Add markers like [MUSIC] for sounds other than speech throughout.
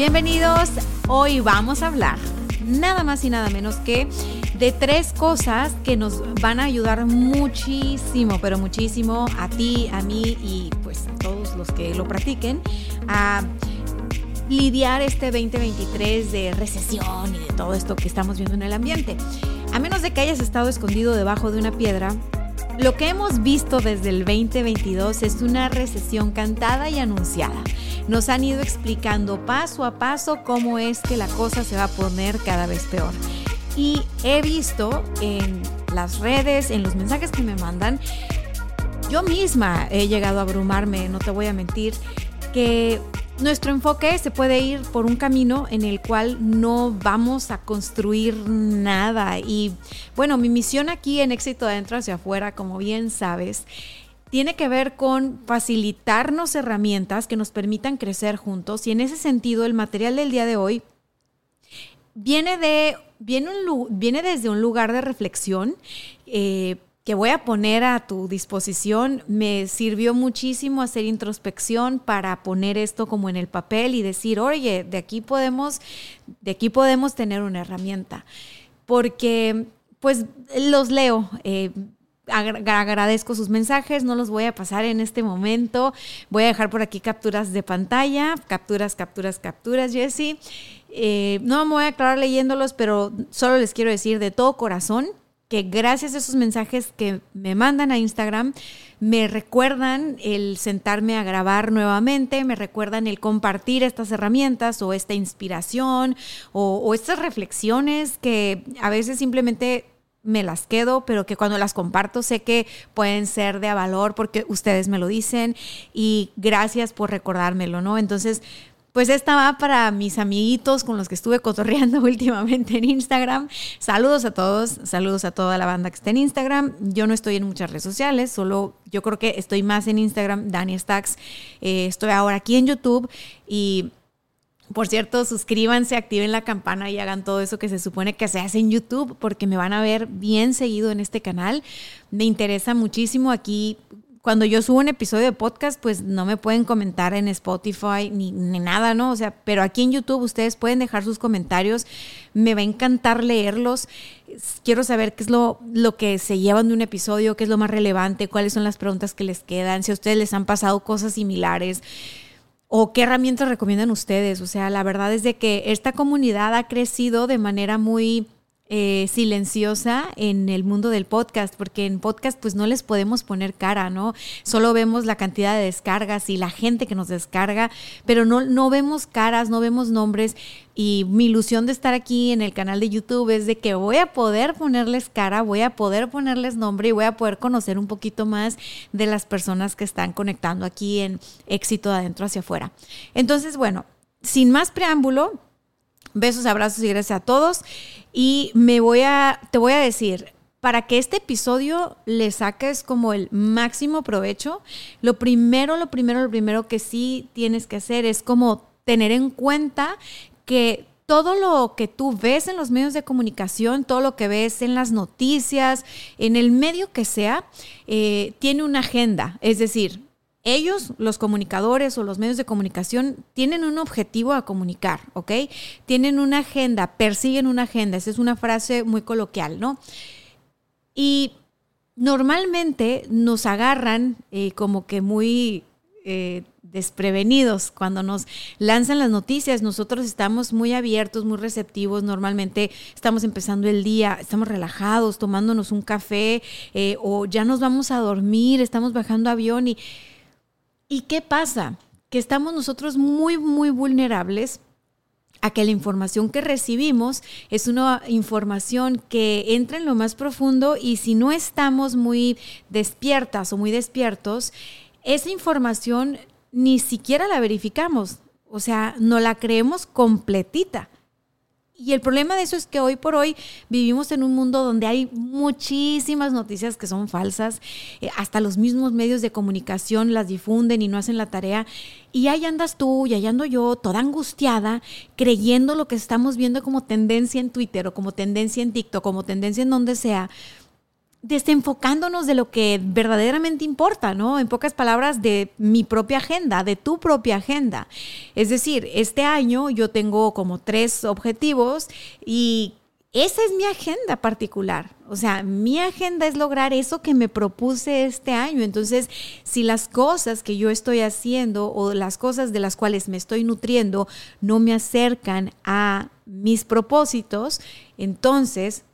Bienvenidos, hoy vamos a hablar nada más y nada menos que de tres cosas que nos van a ayudar muchísimo, pero muchísimo a ti, a mí y pues a todos los que lo practiquen a lidiar este 2023 de recesión y de todo esto que estamos viendo en el ambiente. A menos de que hayas estado escondido debajo de una piedra, lo que hemos visto desde el 2022 es una recesión cantada y anunciada. Nos han ido explicando paso a paso cómo es que la cosa se va a poner cada vez peor. Y he visto en las redes, en los mensajes que me mandan, yo misma he llegado a abrumarme, no te voy a mentir, que nuestro enfoque se puede ir por un camino en el cual no vamos a construir nada. Y bueno, mi misión aquí en Éxito Adentro hacia afuera, como bien sabes, tiene que ver con facilitarnos herramientas que nos permitan crecer juntos. Y en ese sentido, el material del día de hoy viene, de, viene, viene desde un lugar de reflexión. Eh, que voy a poner a tu disposición. Me sirvió muchísimo hacer introspección para poner esto como en el papel y decir, oye, de aquí podemos, de aquí podemos tener una herramienta. Porque, pues, los leo. Eh, agradezco sus mensajes, no los voy a pasar en este momento. Voy a dejar por aquí capturas de pantalla, capturas, capturas, capturas, Jesse. Eh, no me voy a aclarar leyéndolos, pero solo les quiero decir de todo corazón que gracias a esos mensajes que me mandan a Instagram, me recuerdan el sentarme a grabar nuevamente, me recuerdan el compartir estas herramientas o esta inspiración o, o estas reflexiones que a veces simplemente me las quedo, pero que cuando las comparto sé que pueden ser de valor porque ustedes me lo dicen y gracias por recordármelo, ¿no? Entonces, pues esta va para mis amiguitos con los que estuve cotorreando [LAUGHS] últimamente en Instagram. Saludos a todos, saludos a toda la banda que está en Instagram. Yo no estoy en muchas redes sociales, solo yo creo que estoy más en Instagram, Dani Stacks. Eh, estoy ahora aquí en YouTube y por cierto, suscríbanse, activen la campana y hagan todo eso que se supone que se hace en YouTube porque me van a ver bien seguido en este canal. Me interesa muchísimo aquí cuando yo subo un episodio de podcast, pues no me pueden comentar en Spotify ni, nada, ¿no? O sea, pero aquí en YouTube ustedes pueden dejar sus comentarios. Me va a encantar leerlos. Quiero saber qué es lo, lo que se llevan de un episodio, qué es lo más relevante, cuáles son las preguntas que les quedan, si a ustedes les han pasado cosas similares o qué herramientas recomiendan ustedes. O sea, la verdad es de que esta comunidad ha crecido de manera muy eh, silenciosa en el mundo del podcast, porque en podcast pues no les podemos poner cara, ¿no? Solo vemos la cantidad de descargas y la gente que nos descarga, pero no, no vemos caras, no vemos nombres. Y mi ilusión de estar aquí en el canal de YouTube es de que voy a poder ponerles cara, voy a poder ponerles nombre y voy a poder conocer un poquito más de las personas que están conectando aquí en éxito de adentro hacia afuera. Entonces, bueno, sin más preámbulo, Besos, abrazos y gracias a todos. Y me voy a, te voy a decir, para que este episodio le saques como el máximo provecho, lo primero, lo primero, lo primero que sí tienes que hacer es como tener en cuenta que todo lo que tú ves en los medios de comunicación, todo lo que ves en las noticias, en el medio que sea, eh, tiene una agenda. Es decir, ellos, los comunicadores o los medios de comunicación, tienen un objetivo a comunicar, ¿ok? Tienen una agenda, persiguen una agenda. Esa es una frase muy coloquial, ¿no? Y normalmente nos agarran eh, como que muy eh, desprevenidos cuando nos lanzan las noticias. Nosotros estamos muy abiertos, muy receptivos. Normalmente estamos empezando el día, estamos relajados, tomándonos un café eh, o ya nos vamos a dormir, estamos bajando avión y ¿Y qué pasa? Que estamos nosotros muy, muy vulnerables a que la información que recibimos es una información que entra en lo más profundo y si no estamos muy despiertas o muy despiertos, esa información ni siquiera la verificamos, o sea, no la creemos completita. Y el problema de eso es que hoy por hoy vivimos en un mundo donde hay muchísimas noticias que son falsas, eh, hasta los mismos medios de comunicación las difunden y no hacen la tarea. Y ahí andas tú y ahí ando yo, toda angustiada, creyendo lo que estamos viendo como tendencia en Twitter o como tendencia en TikTok, como tendencia en donde sea desenfocándonos de lo que verdaderamente importa, ¿no? En pocas palabras, de mi propia agenda, de tu propia agenda. Es decir, este año yo tengo como tres objetivos y esa es mi agenda particular. O sea, mi agenda es lograr eso que me propuse este año. Entonces, si las cosas que yo estoy haciendo o las cosas de las cuales me estoy nutriendo no me acercan a mis propósitos, entonces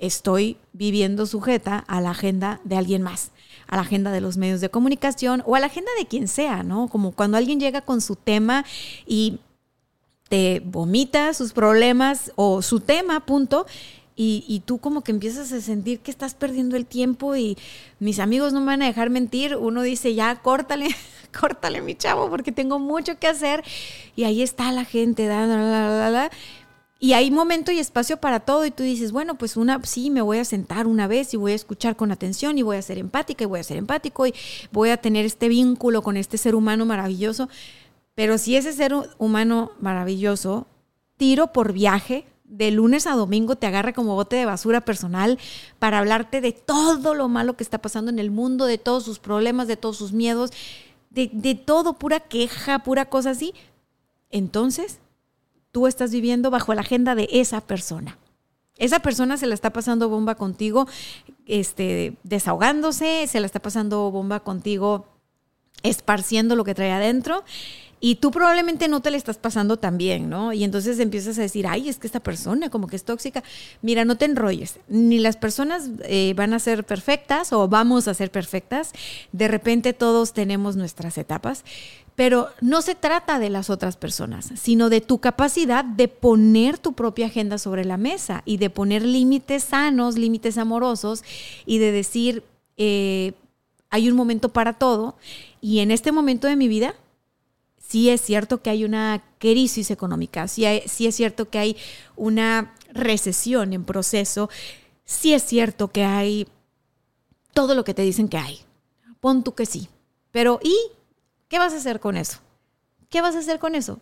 estoy viviendo sujeta a la agenda de alguien más, a la agenda de los medios de comunicación o a la agenda de quien sea, ¿no? Como cuando alguien llega con su tema y te vomita sus problemas o su tema, punto. Y, tú como que empiezas a sentir que estás perdiendo el tiempo y mis amigos no me van a dejar mentir. Uno dice, ya, córtale, [LAUGHS] córtale mi chavo porque tengo mucho que hacer. Y ahí está la gente, da, da, da, y hay momento y espacio para todo y tú dices, bueno, pues una, sí, me voy a sentar una vez y voy a escuchar con atención y voy a ser empática y voy a ser empático y voy a tener este vínculo con este ser humano maravilloso. Pero si ese ser humano maravilloso, tiro por viaje, de lunes a domingo te agarra como bote de basura personal para hablarte de todo lo malo que está pasando en el mundo, de todos sus problemas, de todos sus miedos, de, de todo, pura queja, pura cosa así. Entonces, tú estás viviendo bajo la agenda de esa persona. Esa persona se la está pasando bomba contigo, este, desahogándose, se la está pasando bomba contigo, esparciendo lo que trae adentro. Y tú probablemente no te la estás pasando tan bien, ¿no? Y entonces empiezas a decir, ay, es que esta persona como que es tóxica. Mira, no te enrolles. Ni las personas eh, van a ser perfectas o vamos a ser perfectas. De repente todos tenemos nuestras etapas. Pero no se trata de las otras personas, sino de tu capacidad de poner tu propia agenda sobre la mesa y de poner límites sanos, límites amorosos y de decir, eh, hay un momento para todo y en este momento de mi vida sí es cierto que hay una crisis económica, sí, es cierto que hay una recesión en proceso, sí es cierto que hay todo lo que te dicen que hay. Pon tú que sí. Pero ¿y ¿Qué vas a hacer con eso? ¿Qué vas a hacer con eso?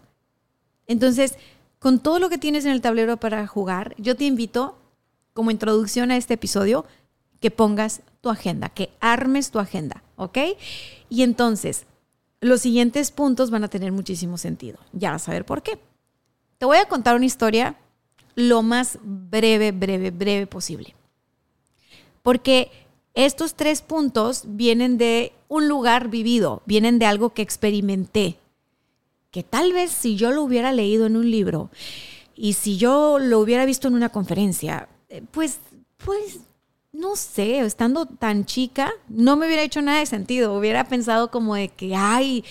Entonces, con todo lo que tienes en el tablero para jugar, yo te invito, como introducción a este episodio, que pongas tu agenda, que armes tu agenda, ¿ok? Y entonces, los siguientes puntos van a tener muchísimo sentido. Ya vas a ver por qué. Te voy a contar una historia lo más breve, breve, breve posible. Porque estos tres puntos vienen de un lugar vivido, vienen de algo que experimenté, que tal vez si yo lo hubiera leído en un libro y si yo lo hubiera visto en una conferencia, eh, pues, pues, no sé, estando tan chica, no me hubiera hecho nada de sentido, hubiera pensado como de que, ay,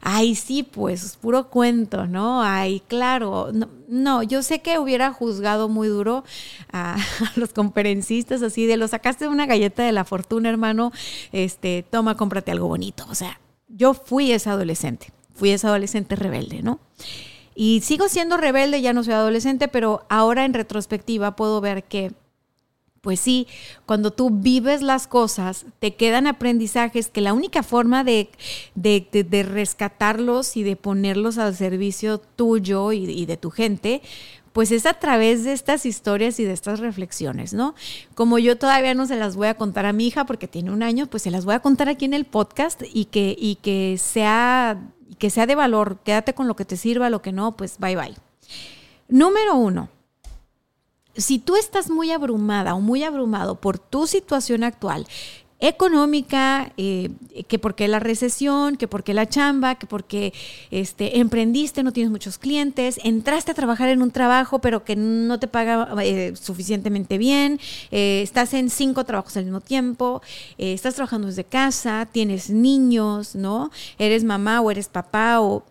ay, sí, pues, puro cuento, ¿no? Ay, claro. No, yo sé que hubiera juzgado muy duro a, [LAUGHS] los conferencistas así de, lo sacaste una galleta de la fortuna, hermano, este, toma, cómprate algo bonito. O sea, yo fui esa adolescente, fui esa adolescente rebelde, ¿no? Y sigo siendo rebelde, ya no soy adolescente, pero ahora en retrospectiva puedo ver que pues sí, cuando tú vives las cosas, te quedan aprendizajes que la única forma de, de, rescatarlos y de ponerlos al servicio tuyo y, y, de tu gente, pues es a través de estas historias y de estas reflexiones, ¿no? Como yo todavía no se las voy a contar a mi hija porque tiene un año, pues se las voy a contar aquí en el podcast y que, y que, sea, que sea de valor. Quédate con lo que te sirva, lo que no, pues bye bye. Número uno si tú estás muy abrumada o muy abrumado por tu situación actual, económica, eh, que porque la recesión, que porque la chamba, que porque este, emprendiste, no tienes muchos clientes, entraste a trabajar en un trabajo pero que no te paga eh, suficientemente bien, eh, estás en cinco trabajos al mismo tiempo, estás trabajando desde casa, tienes niños, ¿no? Eres mamá o eres papá o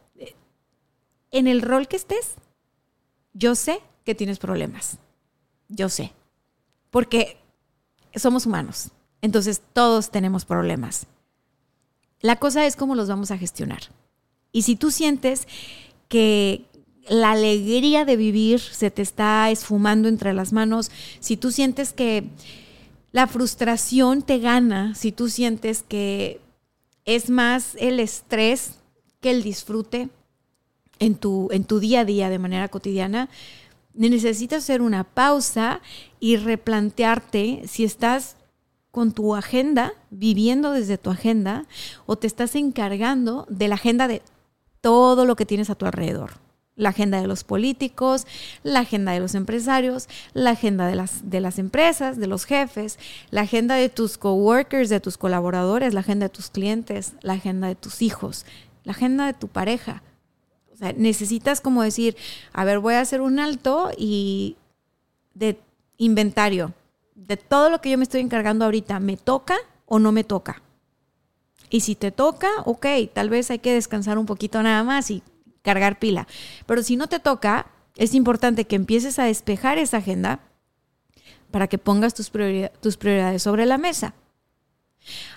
en el rol que estés, yo sé que tienes problemas. Yo sé. Porque somos humanos. Entonces todos tenemos problemas. La cosa es cómo los vamos a gestionar. Y si tú sientes que la alegría de vivir se te está esfumando entre las manos, si tú sientes que la frustración te gana, si tú sientes que es más el estrés que el disfrute en tu, en tu día a día de manera cotidiana, necesitas hacer una pausa y replantearte si estás con tu agenda, viviendo desde tu agenda, o te estás encargando de la agenda de todo lo que tienes a tu alrededor. La agenda de los políticos, la agenda de los empresarios, la agenda de las, de las empresas, de los jefes, la agenda de tus coworkers, de tus colaboradores, la agenda de tus clientes, la agenda de tus hijos, la agenda de tu pareja. O sea, necesitas como decir, a ver, voy a hacer un alto y de inventario de todo lo que yo me estoy encargando ahorita, ¿me toca o no me toca? Y si te toca, ok, tal vez hay que descansar un poquito nada más y cargar pila. Pero si no te toca, es importante que empieces a despejar esa agenda para que pongas tus, tus prioridades sobre la mesa.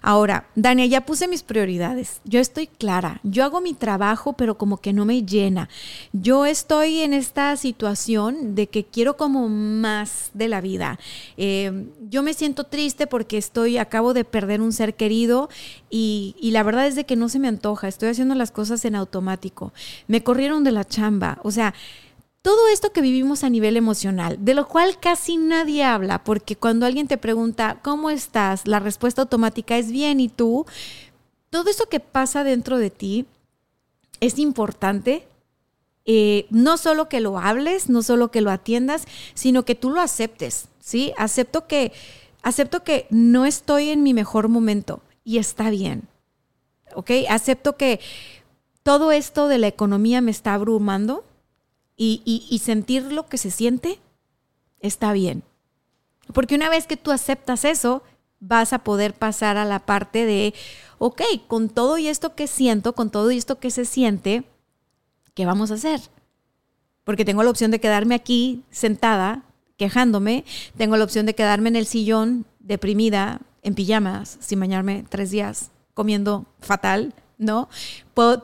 Ahora, Dania, ya puse mis prioridades. Yo estoy clara. Yo hago mi trabajo, pero como que no me llena. Yo estoy en esta situación de que quiero como más de la vida. Eh, yo me siento triste porque estoy, acabo de perder un ser querido y, y la verdad es de que no se me antoja. Estoy haciendo las cosas en automático. Me corrieron de la chamba. O sea, todo esto que vivimos a nivel emocional, de lo cual casi nadie habla, porque cuando alguien te pregunta, ¿cómo estás? La respuesta automática es bien, ¿y tú? Todo eso que pasa dentro de ti es importante. Eh, no solo que lo hables, no solo que lo atiendas, sino que tú lo aceptes, ¿sí? Acepto que, acepto que no estoy en mi mejor momento y está bien, ¿ok? Acepto que todo esto de la economía me está abrumando, y, sentir lo que se siente, está bien. Porque una vez que tú aceptas eso, vas a poder pasar a la parte de, ok, con todo y esto que siento, con todo y esto que se siente, ¿qué vamos a hacer? Porque tengo la opción de quedarme aquí sentada, quejándome, tengo la opción de quedarme en el sillón, deprimida, en pijamas, sin bañarme tres días, comiendo fatal, ¿no?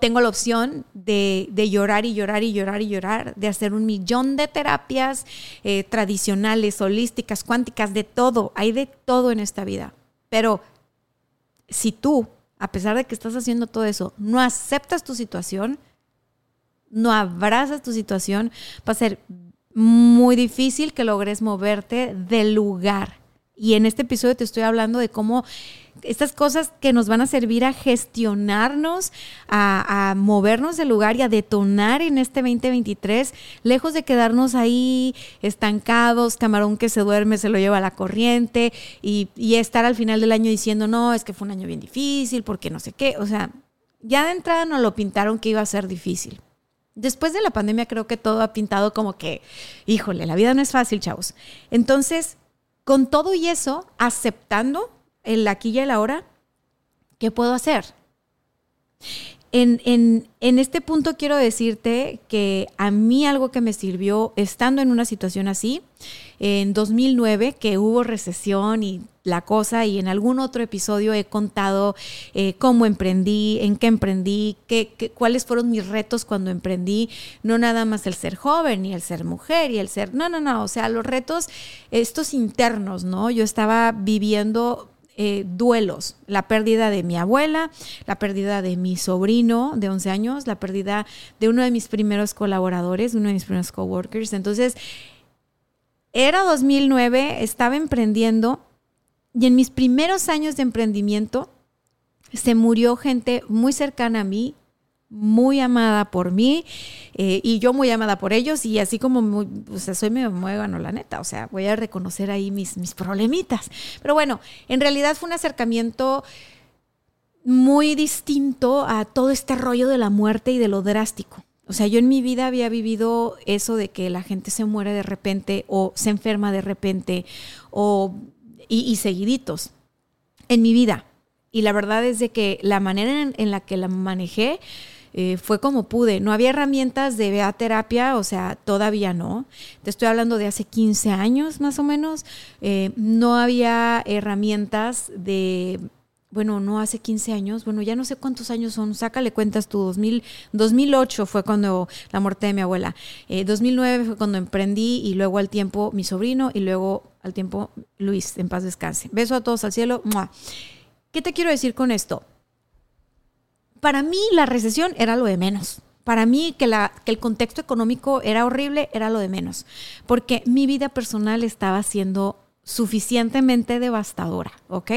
tengo la opción de, llorar y llorar y llorar y llorar, de hacer un millón de terapias eh, tradicionales, holísticas, cuánticas, de todo. Hay de todo en esta vida. Pero si tú, a pesar de que estás haciendo todo eso, no aceptas tu situación, no abrazas tu situación, va a ser muy difícil que logres moverte del lugar. Y en este episodio te estoy hablando de cómo estas cosas que nos van a servir a gestionarnos, a, movernos del lugar y a detonar en este 2023, lejos de quedarnos ahí estancados, camarón que se duerme se lo lleva a la corriente y, y estar al final del año diciendo, no, es que fue un año bien difícil, porque no sé qué. O sea, ya de entrada nos lo pintaron que iba a ser difícil. Después de la pandemia creo que todo ha pintado como que, híjole, la vida no es fácil, chavos. Entonces, con todo y eso, aceptando el aquí y el ahora, ¿qué puedo hacer? En, en, este punto quiero decirte que a mí algo que me sirvió estando en una situación así, en 2009, que hubo recesión y la cosa, y en algún otro episodio he contado eh, cómo emprendí, en qué emprendí, qué, cuáles fueron mis retos cuando emprendí, no nada más el ser joven y el ser mujer y el ser, no, no, no, o sea, los retos, estos internos, ¿no? Yo estaba viviendo eh, duelos, la pérdida de mi abuela, la pérdida de mi sobrino de 11 años, la pérdida de uno de mis primeros colaboradores, uno de mis primeros coworkers. Entonces, era 2009, estaba emprendiendo y en mis primeros años de emprendimiento se murió gente muy cercana a mí, muy amada por mí eh, y yo muy amada por ellos y así como muy, o sea, soy medio muégano, la neta, o sea, voy a reconocer ahí mis, mis problemitas. Pero bueno, en realidad fue un acercamiento muy distinto a todo este rollo de la muerte y de lo drástico. O sea, yo en mi vida había vivido eso de que la gente se muere de repente o se enferma de repente o, y, y seguiditos en mi vida. Y la verdad es de que la manera en la que la manejé, eh, fue como pude. No había herramientas de vea terapia, o sea, todavía no. Te estoy hablando de hace 15 años más o menos. Eh, no había herramientas de bueno, no hace 15 años, bueno, ya no sé cuántos años son, sácale cuentas tú, 2000, 2008 fue cuando la muerte de mi abuela, 2009 fue cuando emprendí y luego al tiempo mi sobrino y luego al tiempo Luis, en paz descanse. Beso a todos al cielo. ¿Qué te quiero decir con esto? Para mí la recesión era lo de menos. Para mí que, el contexto económico era horrible era lo de menos, porque mi vida personal estaba siendo suficientemente devastadora, ¿ok?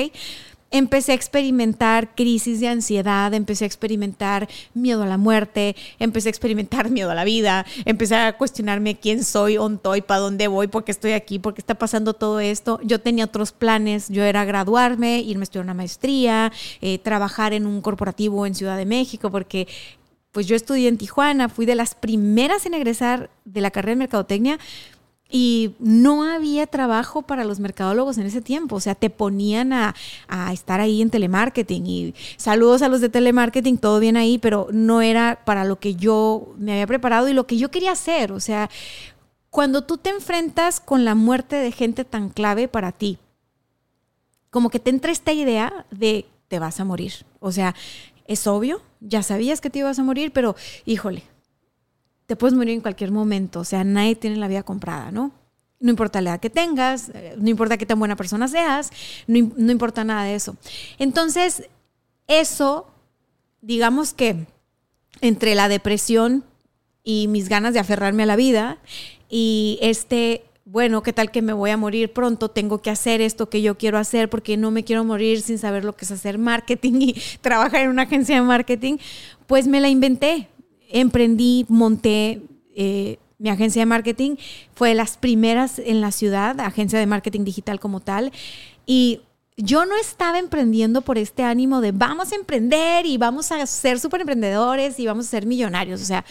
Empecé a experimentar crisis de ansiedad, empecé a experimentar miedo a la muerte, empecé a experimentar [LAUGHS] miedo a la vida, empecé a cuestionarme quién soy, estoy, para dónde voy, por qué estoy aquí, por qué está pasando todo esto. Yo tenía otros planes, yo era graduarme, irme a estudiar una maestría, eh, trabajar en un corporativo en Ciudad de México, porque pues yo estudié en Tijuana, fui de las primeras en egresar de la carrera de mercadotecnia, y no había trabajo para los mercadólogos en ese tiempo. O sea, te ponían a, estar ahí en telemarketing. Y saludos a los de telemarketing, todo bien ahí, pero no era para lo que yo me había preparado y lo que yo quería hacer. O sea, cuando tú te enfrentas con la muerte de gente tan clave para ti, como que te entra esta idea de te vas a morir. O sea, es obvio, ya sabías que te ibas a morir, pero híjole, te puedes morir en cualquier momento, o sea, nadie tiene la vida comprada, ¿no? No importa la edad que tengas, eh, no importa qué tan buena persona seas, no, no importa nada de eso. Entonces, eso, digamos que entre la depresión y mis ganas de aferrarme a la vida y este bueno, ¿qué tal que me voy a morir pronto? Tengo que hacer esto que yo quiero hacer porque no me quiero morir sin saber lo que es hacer marketing y [LAUGHS] trabajar en una agencia de marketing. Pues me la inventé emprendí, monté eh, mi agencia de marketing. Fue de las primeras en la ciudad, agencia de marketing digital como tal. Y yo no estaba emprendiendo por este ánimo de vamos a emprender y vamos a ser súper emprendedores y vamos a ser millonarios. O sea,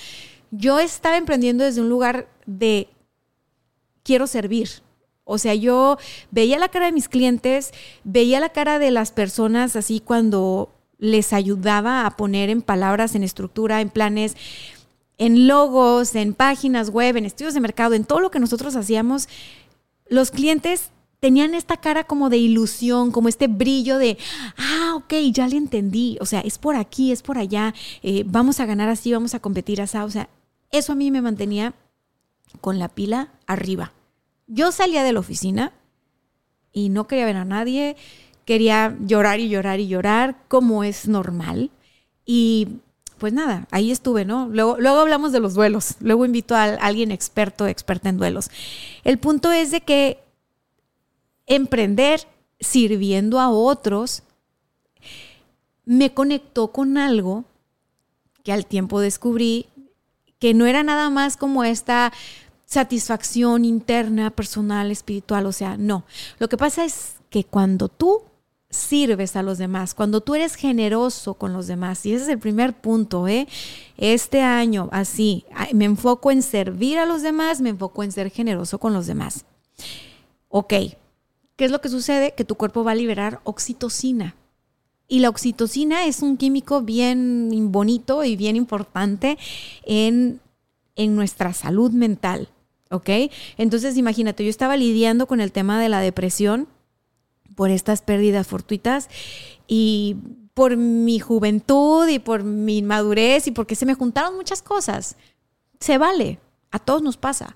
yo estaba emprendiendo desde un lugar de quiero servir. O sea, yo veía la cara de mis clientes, veía la cara de las personas así cuando les ayudaba a poner en palabras, en estructura, en planes, en logos, en páginas web, en estudios de mercado, en todo lo que nosotros hacíamos, los clientes tenían esta cara como de ilusión, como este brillo de, ah, ok, ya le entendí, o sea, es por aquí, es por allá, eh, vamos a ganar así, vamos a competir así, o sea, eso a mí me mantenía con la pila arriba. Yo salía de la oficina y no quería ver a nadie, quería llorar y llorar y llorar, como es normal. Y pues nada, ahí estuve, ¿no? Luego, luego hablamos de los duelos, luego invito a alguien experto, experta en duelos. El punto es de que emprender sirviendo a otros me conectó con algo que al tiempo descubrí que no era nada más como esta satisfacción interna, personal, espiritual, o sea, no. Lo que pasa es que cuando tú sirves a los demás, cuando tú eres generoso con los demás. Y ese es el primer punto, ¿eh? Este año, así, me enfoco en servir a los demás, me enfoco en ser generoso con los demás. Ok, ¿qué es lo que sucede? Que tu cuerpo va a liberar oxitocina. Y la oxitocina es un químico bien bonito y bien importante en, en nuestra salud mental. ¿Ok? Entonces imagínate, yo estaba lidiando con el tema de la depresión por estas pérdidas fortuitas y por mi juventud y por mi madurez y porque se me juntaron muchas cosas. Se vale, a todos nos pasa.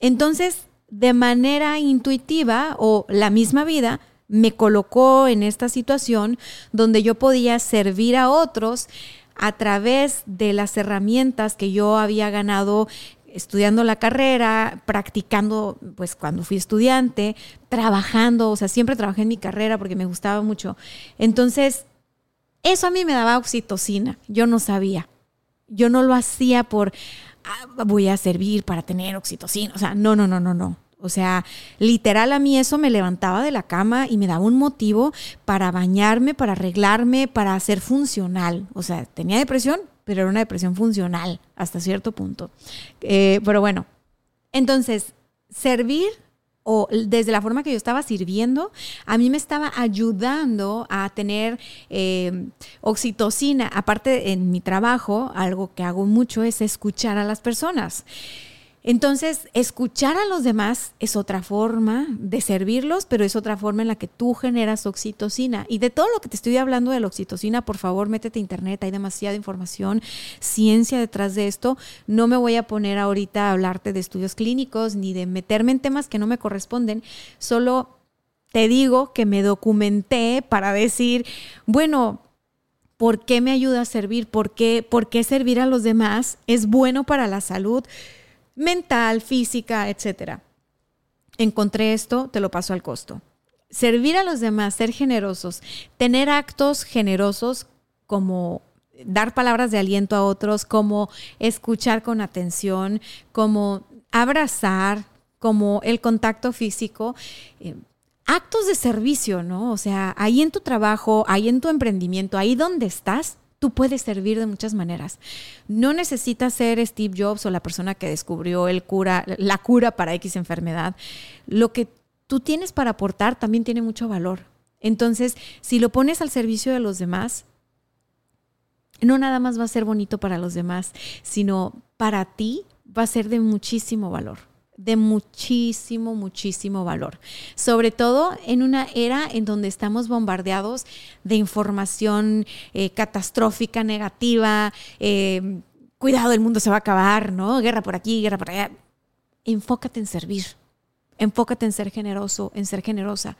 Entonces, de manera intuitiva o la misma vida me colocó en esta situación donde yo podía servir a otros a través de las herramientas que yo había ganado estudiando la carrera, practicando, pues cuando fui estudiante, trabajando, o sea, siempre trabajé en mi carrera porque me gustaba mucho. Entonces, eso a mí me daba oxitocina, yo no sabía. Yo no lo hacía por, ah, voy a servir para tener oxitocina, o sea, no, no, no, no, no. O sea, literal a mí eso me levantaba de la cama y me daba un motivo para bañarme, para arreglarme, para ser funcional. O sea, tenía depresión, pero era una depresión funcional hasta cierto punto. Eh, pero bueno, entonces, servir o desde la forma que yo estaba sirviendo, a mí me estaba ayudando a tener eh, oxitocina. Aparte, en mi trabajo, algo que hago mucho es escuchar a las personas. Entonces, escuchar a los demás es otra forma de servirlos, pero es otra forma en la que tú generas oxitocina. Y de todo lo que te estoy hablando de la oxitocina, por favor, métete a internet, hay demasiada información, ciencia detrás de esto. No me voy a poner ahorita a hablarte de estudios clínicos ni de meterme en temas que no me corresponden, solo te digo que me documenté para decir, bueno, ¿por qué me ayuda a servir? ¿Por qué, ¿Por qué servir a los demás es bueno para la salud? Mental, física, etc. Encontré esto, te lo paso al costo. Servir a los demás, ser generosos, tener actos generosos como dar palabras de aliento a otros, como escuchar con atención, como abrazar, como el contacto físico. Eh, actos de servicio, ¿no? O sea, ahí en tu trabajo, ahí en tu emprendimiento, ahí donde estás, tú puedes servir de muchas maneras. No necesitas ser Steve Jobs o la persona que descubrió el cura, la cura para X enfermedad. Lo que tú tienes para aportar también tiene mucho valor. Entonces, si lo pones al servicio de los demás, no nada más va a ser bonito para los demás, sino para ti va a ser de muchísimo valor de muchísimo, muchísimo valor. Sobre todo en una era en donde estamos bombardeados de información eh, catastrófica, negativa, eh, cuidado, el mundo se va a acabar, ¿no? Guerra por aquí, guerra por allá. Enfócate en servir, enfócate en ser generoso, en ser generosa.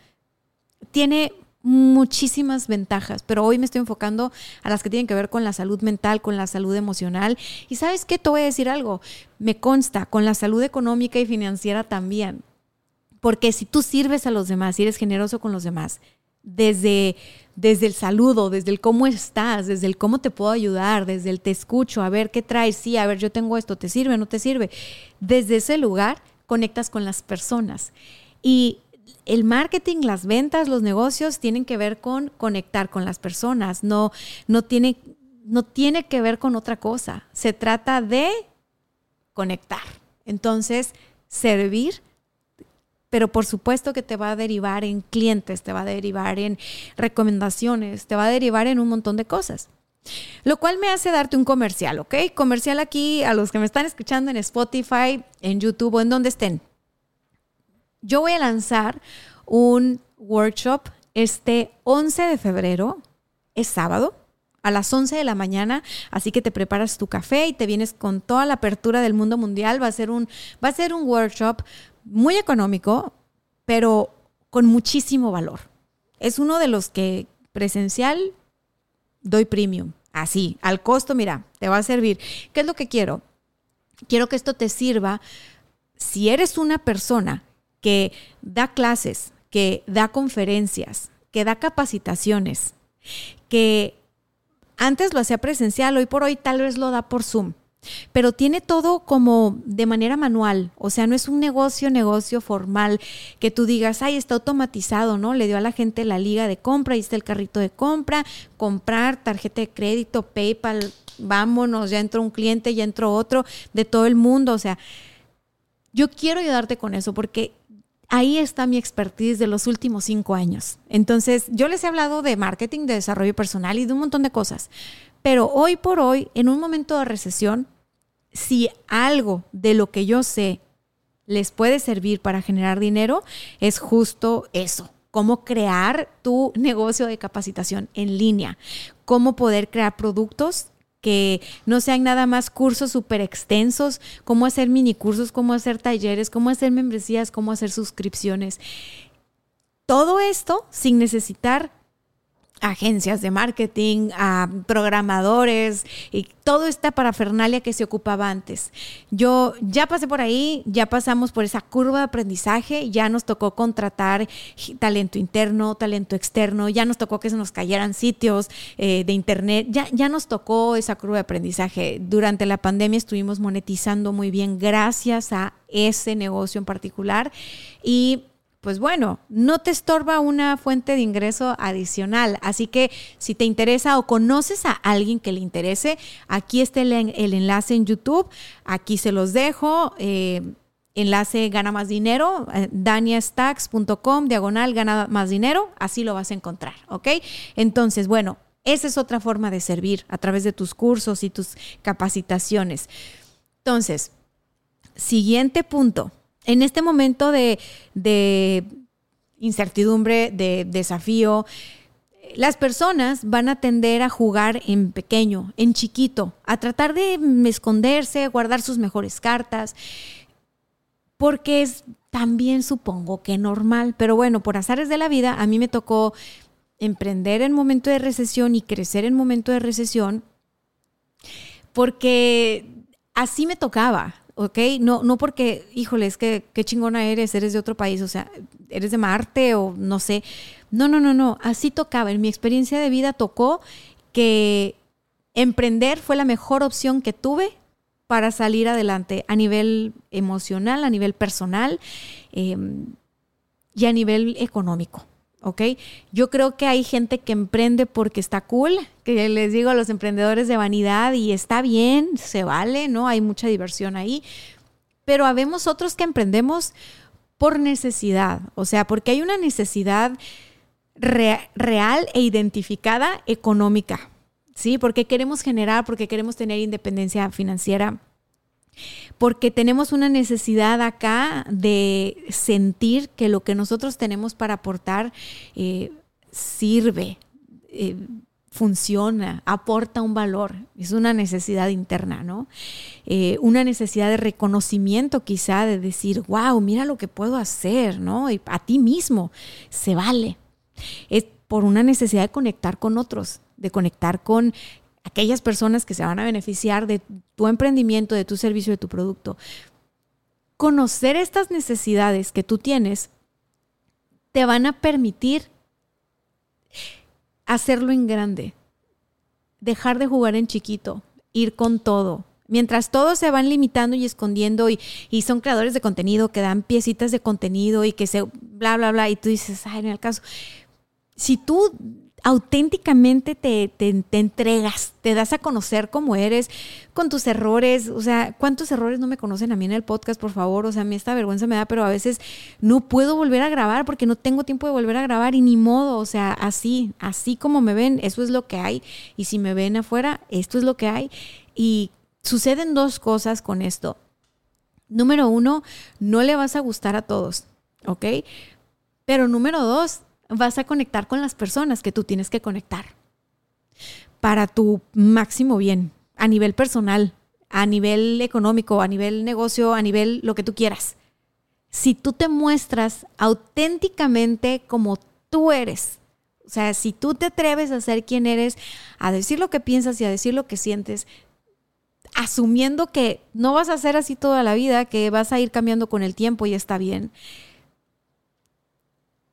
Tiene muchísimas ventajas, pero hoy me estoy enfocando a las que tienen que ver con la salud mental, con la salud emocional. Y sabes qué, te voy a decir algo, me consta, con la salud económica y financiera también. Porque si tú sirves a los demás, si eres generoso con los demás, desde, desde el saludo, desde el cómo estás, desde el cómo te puedo ayudar, desde el te escucho, a ver qué traes, sí, a ver, yo tengo esto, ¿te sirve, no te sirve? Desde ese lugar conectas con las personas. Y el marketing, las ventas, los negocios tienen que ver con conectar con las personas, no, no, tiene, no tiene que ver con otra cosa. Se trata de conectar. Entonces, servir, pero por supuesto que te va a derivar en clientes, te va a derivar en recomendaciones, te va a derivar en un montón de cosas. Lo cual me hace darte un comercial, ¿ok? Comercial aquí a los que me están escuchando en Spotify, en YouTube o en donde estén. Yo voy a lanzar un workshop este 11 de febrero, es sábado, a las 11 de la mañana, así que te preparas tu café y te vienes con toda la apertura del mundo mundial. Va a ser un, va a ser un workshop muy económico, pero con muchísimo valor. Es uno de los que presencial doy premium. Así, al costo, mira, te va a servir. ¿Qué es lo que quiero? Quiero que esto te sirva si eres una persona que da clases, que da conferencias, que da capacitaciones, que antes lo hacía presencial, hoy por hoy tal vez lo da por Zoom, pero tiene todo como de manera manual, o sea, no es un negocio, negocio formal que tú digas, ay, está automatizado, ¿no? Le dio a la gente la liga de compra, ahí está el carrito de compra, comprar, tarjeta de crédito, PayPal, vámonos, ya entró un cliente, ya entró otro, de todo el mundo, o sea, yo quiero ayudarte con eso porque ahí está mi expertise de los últimos cinco años. Entonces, yo les he hablado de marketing, de desarrollo personal y de un montón de cosas. Pero hoy por hoy, en un momento de recesión, si algo de lo que yo sé les puede servir para generar dinero, es justo eso. Cómo crear tu negocio de capacitación en línea, cómo poder crear productos que no sean nada más cursos súper extensos, cómo hacer mini cursos, cómo hacer talleres, cómo hacer membresías, cómo hacer suscripciones. Todo esto sin necesitar agencias de marketing, a programadores y todo esta parafernalia que se ocupaba antes. Yo ya pasé por ahí, ya pasamos por esa curva de aprendizaje, ya nos tocó contratar talento interno, talento externo, ya nos tocó que se nos cayeran sitios eh, de internet, ya, ya nos tocó esa curva de aprendizaje. Durante la pandemia estuvimos monetizando muy bien gracias a ese negocio en particular y pues bueno, no te estorba una fuente de ingreso adicional. Así que si te interesa o conoces a alguien que le interese, aquí está el, enlace en YouTube, aquí se los dejo. Eh, enlace gana más dinero, eh, daniastacks.com, diagonal gana más dinero, así lo vas a encontrar, ¿ok? Entonces, bueno, esa es otra forma de servir a través de tus cursos y tus capacitaciones. Entonces, siguiente punto. En este momento de, incertidumbre, de desafío, las personas van a tender a jugar en pequeño, en chiquito, a tratar de esconderse, guardar sus mejores cartas, porque es también supongo que normal, pero bueno, por azares de la vida, a mí me tocó emprender en momento de recesión y crecer en momento de recesión, porque así me tocaba, ¿ok? No, no porque, híjole, es que qué chingona eres, eres de otro país, o sea, eres de Marte o no sé. No, no, no, no, así tocaba. En mi experiencia de vida tocó que emprender fue la mejor opción que tuve para salir adelante a nivel emocional, a nivel personal em, y a nivel económico. ¿Ok? Yo creo que hay gente que emprende porque está cool, que les digo a los emprendedores de vanidad y está bien, se vale, ¿no? Hay mucha diversión ahí, pero habemos otros que emprendemos por necesidad, o sea, porque hay una necesidad real e identificada económica, ¿sí? Porque queremos generar, porque queremos tener independencia financiera porque tenemos una necesidad acá de sentir que lo que nosotros tenemos para aportar eh, sirve, eh, funciona, aporta un valor. Es una necesidad interna, ¿no? Eh, una necesidad de reconocimiento quizá, de decir, wow, mira lo que puedo hacer, ¿no? Y a ti mismo, se vale. Es por una necesidad de conectar con otros, de conectar con aquellas personas que se van a beneficiar de tu emprendimiento, de tu servicio, de tu producto. Conocer estas necesidades que tú tienes te van a permitir hacerlo en grande, dejar de jugar en chiquito, ir con todo. Mientras todos se van limitando y escondiendo y, y, son creadores de contenido que dan piecitas de contenido y que se bla, bla, bla, y tú dices, ay, en el caso. Si tú auténticamente te, entregas, te das a conocer cómo eres, con tus errores. O sea, ¿cuántos errores no me conocen a mí en el podcast, por favor? O sea, a mí esta vergüenza me da, pero a veces no puedo volver a grabar porque no tengo tiempo de volver a grabar y ni modo. O sea, así, así como me ven, eso es lo que hay. Y si me ven afuera, esto es lo que hay. Y suceden dos cosas con esto. Número uno, no le vas a gustar a todos, ¿ok? Pero número dos, vas a conectar con las personas que tú tienes que conectar para tu máximo bien, a nivel personal, a nivel económico, a nivel negocio, a nivel lo que tú quieras. Si tú te muestras auténticamente como tú eres, o sea, si tú te atreves a ser quien eres, a decir lo que piensas y a decir lo que sientes, asumiendo que no vas a ser así toda la vida, que vas a ir cambiando con el tiempo y está bien,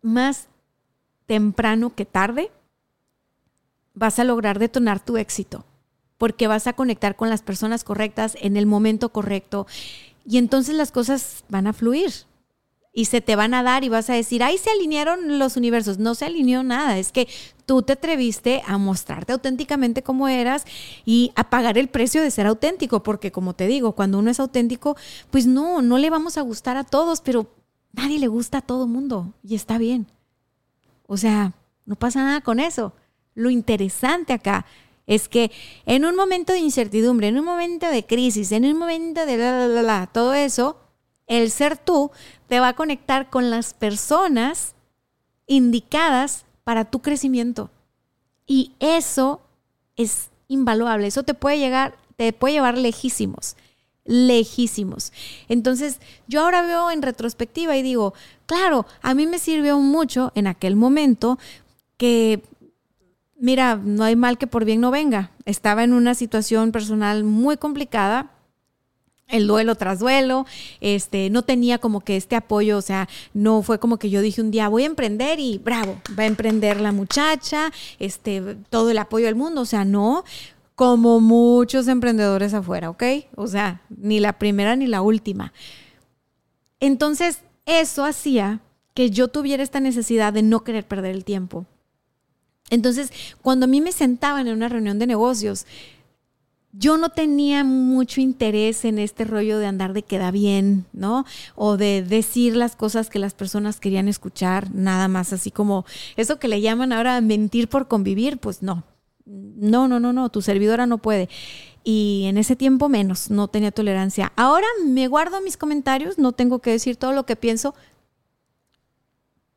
más temprano que tarde, vas a lograr detonar tu éxito, porque vas a conectar con las personas correctas en el momento correcto y entonces las cosas van a fluir y se te van a dar y vas a decir, ay, se alinearon los universos. No se alineó nada, es que tú te atreviste a mostrarte auténticamente como eras y a pagar el precio de ser auténtico, porque como te digo, cuando uno es auténtico, pues no, no le vamos a gustar a todos, pero nadie le gusta a todo mundo y está bien. O sea, no pasa nada con eso. Lo interesante acá es que en un momento de incertidumbre, en un momento de crisis, en un momento de la, la, la, todo eso, el ser tú te va a conectar con las personas indicadas para tu crecimiento. Y eso es invaluable, eso te puede llegar, te puede llevar lejísimos lejísimos. Entonces, yo ahora veo en retrospectiva y digo, claro, a mí me sirvió mucho en aquel momento que, mira, no hay mal que por bien no venga. Estaba en una situación personal muy complicada. El duelo tras duelo, este, no tenía como que este apoyo, o sea, no fue como que yo dije un día voy a emprender y bravo, va a emprender la muchacha, este, todo el apoyo del mundo, o sea, no, como muchos emprendedores afuera, ¿ok? O sea, ni la primera ni la última. Entonces, eso hacía que yo tuviera esta necesidad de no querer perder el tiempo. Entonces, cuando a mí me sentaban en una reunión de negocios, yo no tenía mucho interés en este rollo de andar de queda bien, ¿no? O de decir las cosas que las personas querían escuchar, nada más así como eso que le llaman ahora mentir por convivir, pues no. No, no, no, no, tu servidora no puede. Y en ese tiempo menos, no tenía tolerancia. Ahora me guardo mis comentarios, no tengo que decir todo lo que pienso,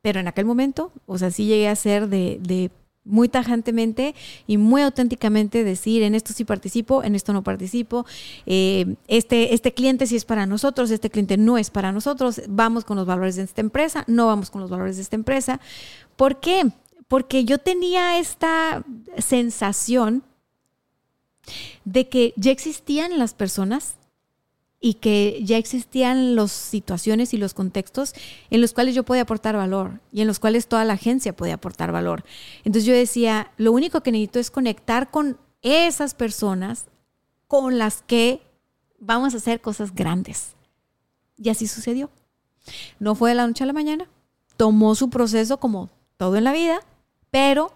pero en aquel momento, o sea, sí llegué a ser de, muy tajantemente y muy auténticamente decir en esto sí participo, en esto no participo, eh, este, este cliente sí es para nosotros, este cliente no es para nosotros, vamos con los valores de esta empresa, no vamos con los valores de esta empresa. ¿Por qué? Porque yo tenía esta sensación de que ya existían las personas y que ya existían las situaciones y los contextos en los cuales yo podía aportar valor y en los cuales toda la agencia podía aportar valor. Entonces yo decía, lo único que necesito es conectar con esas personas con las que vamos a hacer cosas grandes. Y así sucedió. No fue de la noche a la mañana, tomó su proceso como todo en la vida, pero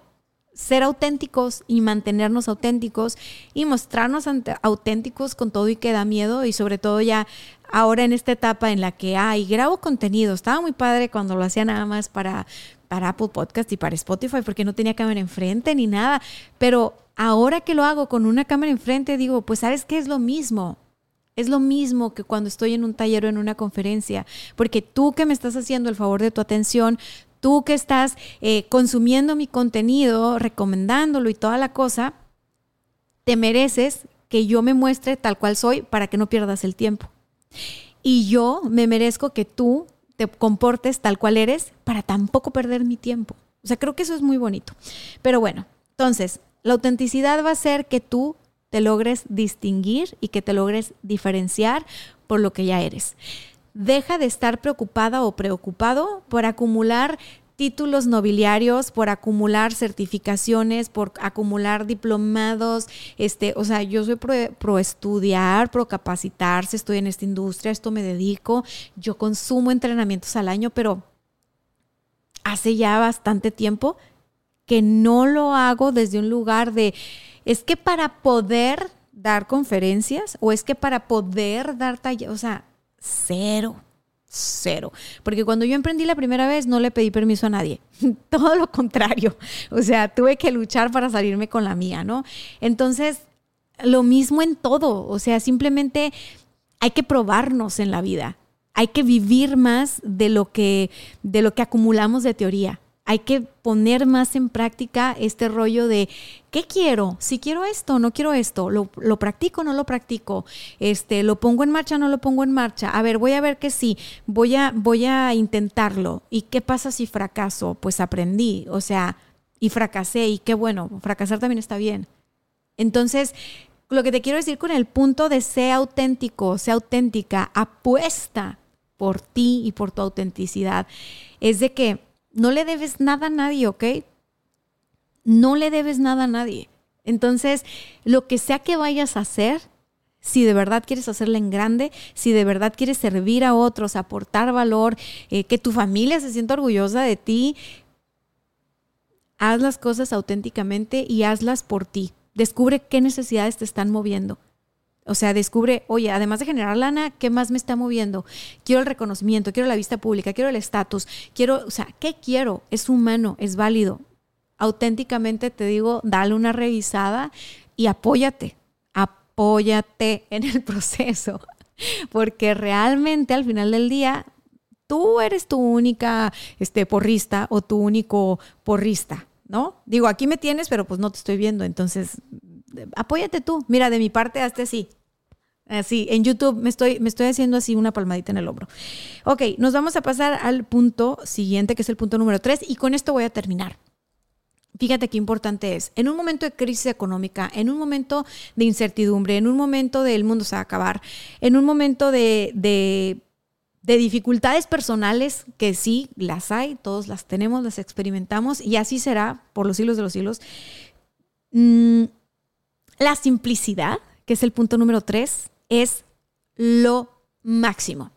ser auténticos y mantenernos auténticos y mostrarnos auténticos con todo y que da miedo y sobre todo ya ahora en esta etapa en la que hay grabo contenido. Estaba muy padre cuando lo hacía nada más para, para Apple Podcast y para Spotify porque no tenía cámara enfrente ni nada. Pero ahora que lo hago con una cámara enfrente digo, pues sabes que es lo mismo. Es lo mismo que cuando estoy en un taller o en una conferencia, porque tú que me estás haciendo el favor de tu atención, tú que estás eh, consumiendo mi contenido, recomendándolo y toda la cosa, te mereces que yo me muestre tal cual soy para que no pierdas el tiempo. Y yo me merezco que tú te comportes tal cual eres para tampoco perder mi tiempo. O sea, creo que eso es muy bonito. Pero bueno, entonces, la autenticidad va a ser que tú te logres distinguir y que te logres diferenciar por lo que ya eres. Deja de estar preocupada o preocupado por acumular títulos nobiliarios, por acumular certificaciones, por acumular diplomados, este, o sea, yo soy pro, estudiar, pro capacitarse, estoy en esta industria, esto me dedico, yo consumo entrenamientos al año, pero hace ya bastante tiempo que no lo hago desde un lugar de, es que para poder dar conferencias o es que para poder dar talleres, o sea, cero, cero. Porque cuando yo emprendí la primera vez no le pedí permiso a nadie. [LAUGHS] Todo lo contrario. O sea, tuve que luchar para salirme con la mía, ¿no? Entonces, lo mismo en todo. O sea, simplemente hay que probarnos en la vida. Hay que vivir más de lo que, de lo que acumulamos de teoría hay que poner más en práctica este rollo de ¿qué quiero? Si quiero esto, no quiero esto, lo, lo practico, no lo practico, este, lo pongo en marcha, no lo pongo en marcha. A ver, voy a ver que sí, voy a, voy a intentarlo. ¿Y qué pasa si fracaso? Pues aprendí, o sea, y fracasé, y qué bueno, fracasar también está bien. Entonces, lo que te quiero decir con el punto de ser auténtico, ser auténtica, apuesta por ti y por tu autenticidad, es de que no le debes nada a nadie, ¿ok? No le debes nada a nadie. Entonces, lo que sea que vayas a hacer, si de verdad quieres hacerla en grande, si de verdad quieres servir a otros, aportar valor, eh, que tu familia se sienta orgullosa de ti, haz las cosas auténticamente y hazlas por ti. Descubre qué necesidades te están moviendo. O sea, descubre, oye, además de generar lana, ¿qué más me está moviendo? Quiero el reconocimiento, quiero la vista pública, quiero el estatus, quiero, o sea, ¿qué quiero? Es humano, es válido. Auténticamente te digo, dale una revisada y apóyate, apóyate en el [LAUGHS] proceso, porque realmente al final del día tú eres tu única este, porrista o tu único porrista, ¿no? Digo, aquí me tienes, pero pues no te estoy viendo, entonces apóyate tú. Mira, de mi parte, hazte así. Así, en YouTube me estoy, me estoy haciendo así una palmadita en el hombro. Ok, nos vamos a pasar al punto siguiente, que es el punto número tres, y con esto voy a terminar. Fíjate qué importante es. En un momento de crisis económica, en un momento de incertidumbre, en un momento del mundo se va a acabar, en un momento de, de, de dificultades personales, que sí, las hay, todos las tenemos, las experimentamos, y así será por los siglos de los siglos. Mm, la simplicidad, que es el punto número tres, es lo máximo.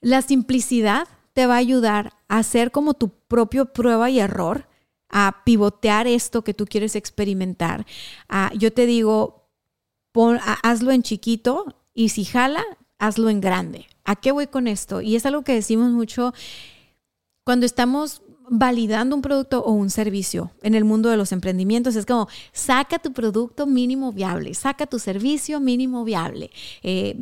La simplicidad te va a ayudar a hacer como tu propio prueba y error, a pivotear esto que tú quieres experimentar. yo te digo, hazlo en chiquito y si jala, hazlo en grande. ¿A qué voy con esto? Y es algo que decimos mucho cuando estamos validando un producto o un servicio en el mundo de los emprendimientos. Es como, saca tu producto mínimo viable, saca tu servicio mínimo viable. Eh,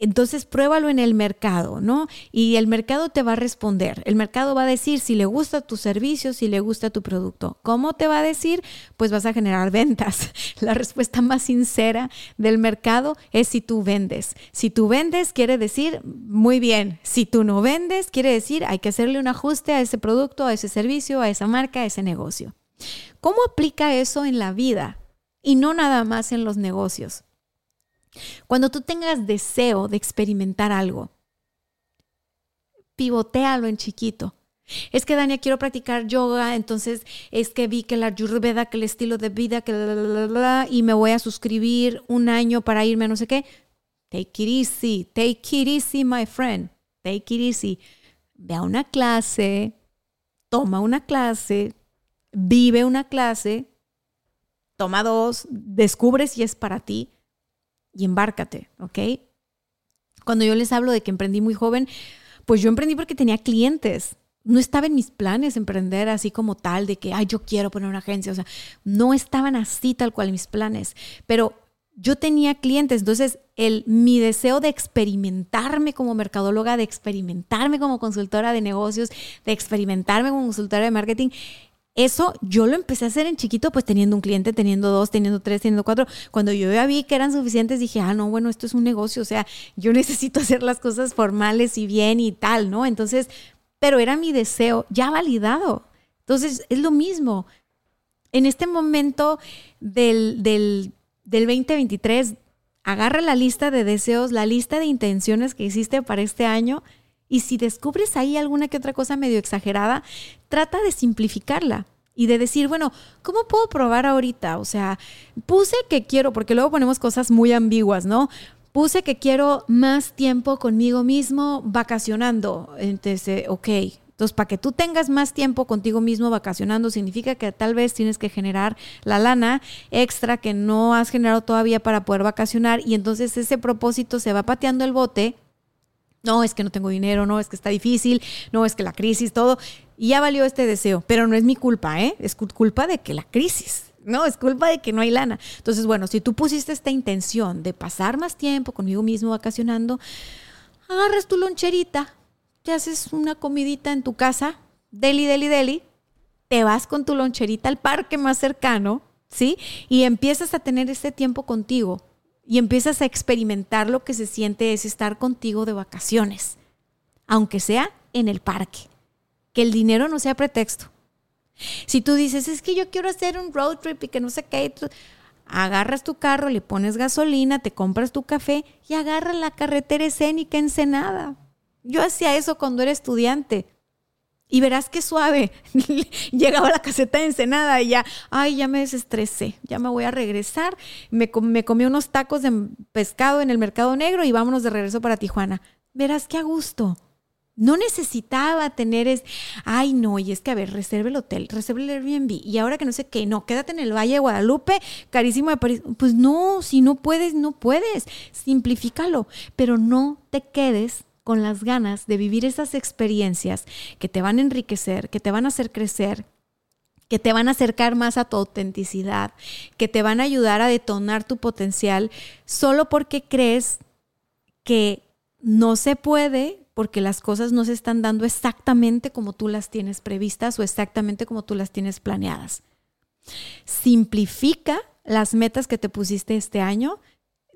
entonces pruébalo en el mercado, ¿no? Y el mercado te va a responder. El mercado va a decir si le gusta tu servicio, si le gusta tu producto. ¿Cómo te va a decir? Pues vas a generar [LAUGHS] ventas. La respuesta más sincera del mercado es si tú vendes. Si tú vendes, quiere decir muy bien. Si tú no vendes, quiere decir hay que hacerle un ajuste a ese producto, a ese servicio, a esa marca, a ese negocio. ¿Cómo aplica eso en la vida? Y no nada más en los negocios. Cuando tú tengas deseo de experimentar algo, pivotealo en chiquito. Es que Dania, quiero practicar yoga, entonces es que vi que la ayurveda, que el estilo de vida, que la, y me voy a suscribir un año para irme a no sé qué. Take it easy, take it easy, my friend, take it easy. Ve a una clase, toma una clase, vive una clase, toma dos, descubre si es para ti y embárcate, ¿ok? Cuando yo les hablo de que emprendí muy joven, pues yo emprendí porque tenía clientes. No estaba en mis planes emprender así como tal, de que, ay, yo quiero poner una agencia. O sea, no estaban así tal cual mis planes. Pero yo tenía clientes, entonces el, mi deseo de experimentarme como mercadóloga, de experimentarme como consultora de negocios, de experimentarme como consultora de marketing, eso yo lo empecé a hacer en chiquito, pues teniendo un cliente, teniendo dos, teniendo tres, teniendo cuatro. Cuando yo ya vi que eran suficientes, dije, ah, no, bueno, esto es un negocio, o sea, yo [LAUGHS] necesito hacer las cosas formales y bien y tal, ¿no? Entonces, pero era mi deseo ya validado. Entonces, es lo mismo. En este momento del, del, del 2023, agarra la lista de deseos, la lista de intenciones que hiciste para este año y si descubres ahí alguna que otra cosa medio exagerada, trata de simplificarla y de decir, bueno, ¿cómo puedo probar ahorita? O sea, puse que quiero, porque luego ponemos cosas muy ambiguas, ¿no? Puse que quiero más tiempo conmigo mismo vacacionando. Entonces, ok, entonces, para que tú tengas más tiempo contigo mismo vacacionando, significa que tal vez tienes que generar la lana extra que no has generado todavía para poder vacacionar y entonces ese propósito se va pateando el bote no, es que no tengo dinero, no, es que está difícil, no, es que la crisis, todo. Y ya valió este deseo, pero no es mi culpa, ¿eh? Es culpa de que la crisis, no, es culpa de que no hay lana. Entonces, bueno, si tú pusiste esta intención de pasar más tiempo conmigo mismo vacacionando, agarras tu loncherita, te haces una comidita en tu casa, deli, deli, deli, te vas con tu loncherita al parque más cercano, ¿sí? Y empiezas a tener este tiempo contigo y empiezas a experimentar lo que se siente es estar contigo de vacaciones, aunque sea en el parque. Que el dinero no sea pretexto. Si tú dices, es que yo quiero hacer un road trip y que no sé qué, agarras tu carro, le pones gasolina, te compras tu café y agarras la carretera escénica Ensenada. Yo hacía eso cuando era estudiante. Y verás qué suave. [LAUGHS] Llegaba a la caseta de Ensenada y ya, ay, ya me desestresé, ya me voy a regresar. Me, comí unos tacos de pescado en el mercado negro y vámonos de regreso para Tijuana. Verás qué a gusto. No necesitaba tener es, ay no, y es que a ver, reserve el hotel, reserve el Airbnb, y ahora que no sé qué, no, quédate en el Valle de Guadalupe, carísimo de París. Pues no, si no puedes, no puedes, simplifícalo, pero no te quedes con las ganas de vivir esas experiencias que te van a enriquecer, que te van a hacer crecer, que te van a acercar más a tu autenticidad, que te van a ayudar a detonar tu potencial, solo porque crees que no se puede porque las cosas no se están dando exactamente como tú las tienes previstas o exactamente como tú las tienes planeadas. Simplifica las metas que te pusiste este año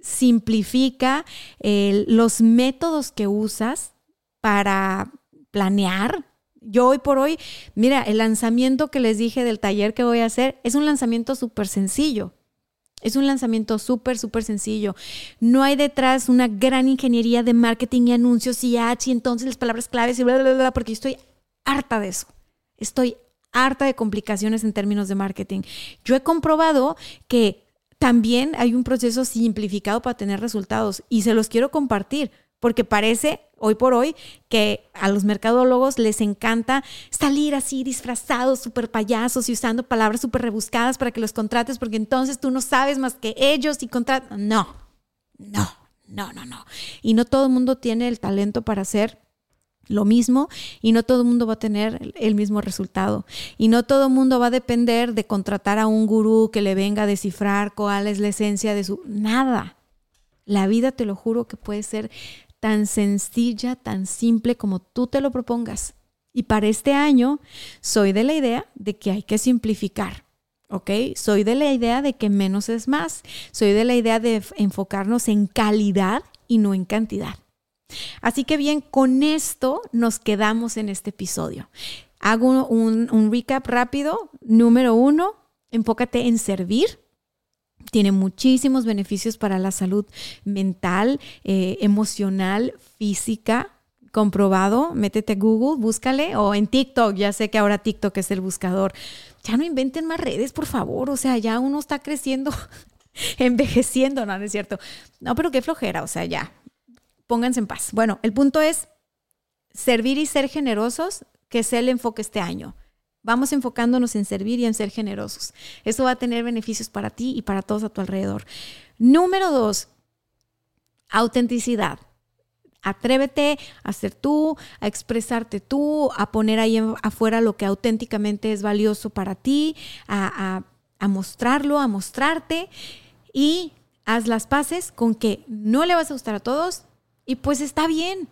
simplifica los métodos que usas para planear. Yo hoy por hoy, mira, el lanzamiento que les dije del taller que voy a hacer es un lanzamiento súper sencillo. Es un lanzamiento súper, súper sencillo. No hay detrás una gran ingeniería de marketing y anuncios y H y entonces las palabras claves y bla, bla, bla, porque estoy harta de eso. Estoy harta de complicaciones en términos de marketing. Yo he comprobado que también hay un proceso simplificado para tener resultados y se los quiero compartir porque parece hoy por hoy que a los mercadólogos les encanta salir así disfrazados, súper payasos y usando palabras súper rebuscadas para que los contrates, porque entonces tú no sabes más que ellos y contratan. No, no, no, no, no. Y no todo el mundo tiene el talento para hacer lo mismo y no todo el mundo va a tener el mismo resultado. Y no todo el mundo va a depender de contratar a un gurú que le venga a descifrar cuál es la esencia de su... Nada. La vida, te lo juro, que puede ser tan sencilla, tan simple como tú te lo propongas. Y para este año soy de la idea de que hay que simplificar. ¿ok? Soy de la idea de que menos es más. Soy de la idea de enfocarnos en calidad y no en cantidad. Así que bien, con esto nos quedamos en este episodio. Hago un, recap rápido. Número uno, enfócate en servir. Tiene muchísimos beneficios para la salud mental, eh, emocional, física, comprobado. Métete a Google, búscale, o en TikTok. Ya sé que ahora TikTok es el buscador. Ya no inventen más redes, por favor. O sea, ya uno está creciendo, [LAUGHS] envejeciendo, no, no es cierto. No, pero qué flojera, o sea, ya, pónganse en paz. Bueno, el punto es servir y ser generosos, que sea el enfoque este año. Vamos enfocándonos en servir y en ser generosos. Eso va a tener beneficios para ti y para todos a tu alrededor. Número dos, autenticidad. Atrévete a ser tú, a expresarte tú, a poner ahí afuera lo que auténticamente es valioso para ti, a, a mostrarlo, a mostrarte y haz las paces con que no le vas a gustar a todos, y pues está bien,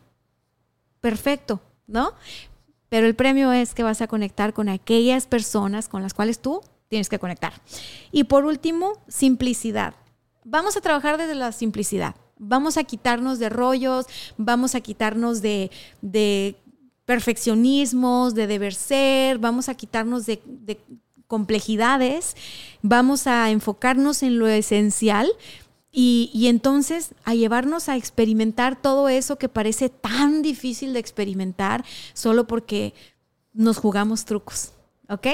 perfecto, ¿no? Pero el premio es que vas a conectar con aquellas personas con las cuales tú tienes que conectar. Y por último, simplicidad. Vamos a trabajar desde la simplicidad. Vamos a quitarnos de rollos, vamos a quitarnos de, de perfeccionismos, de deber ser, vamos a quitarnos de, de complejidades, vamos a enfocarnos en lo esencial y, entonces a llevarnos a experimentar todo eso que parece tan difícil de experimentar solo porque nos jugamos trucos. ¿Ok?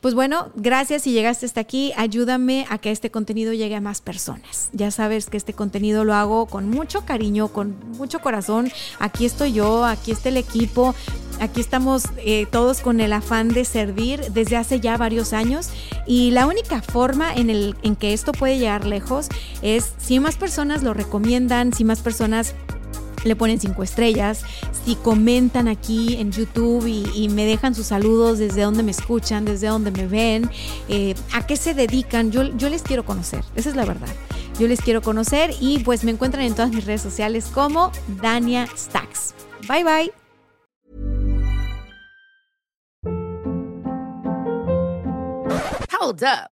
Pues bueno, gracias si llegaste hasta aquí. Ayúdame a que este contenido llegue a más personas. Ya sabes que este contenido lo hago con mucho cariño, con mucho corazón. Aquí estoy yo, aquí está el equipo. Aquí estamos eh, todos con el afán de servir desde hace ya varios años y la única forma en, el, en que esto puede llegar lejos es si más personas lo recomiendan, si más personas le ponen cinco estrellas, si comentan aquí en YouTube y, me dejan sus saludos desde donde me escuchan, desde donde me ven, eh, a qué se dedican, yo, yo les quiero conocer, esa es la verdad. Yo les quiero conocer y pues me encuentran en todas mis redes sociales como Dania Stacks. Bye bye. Hold up.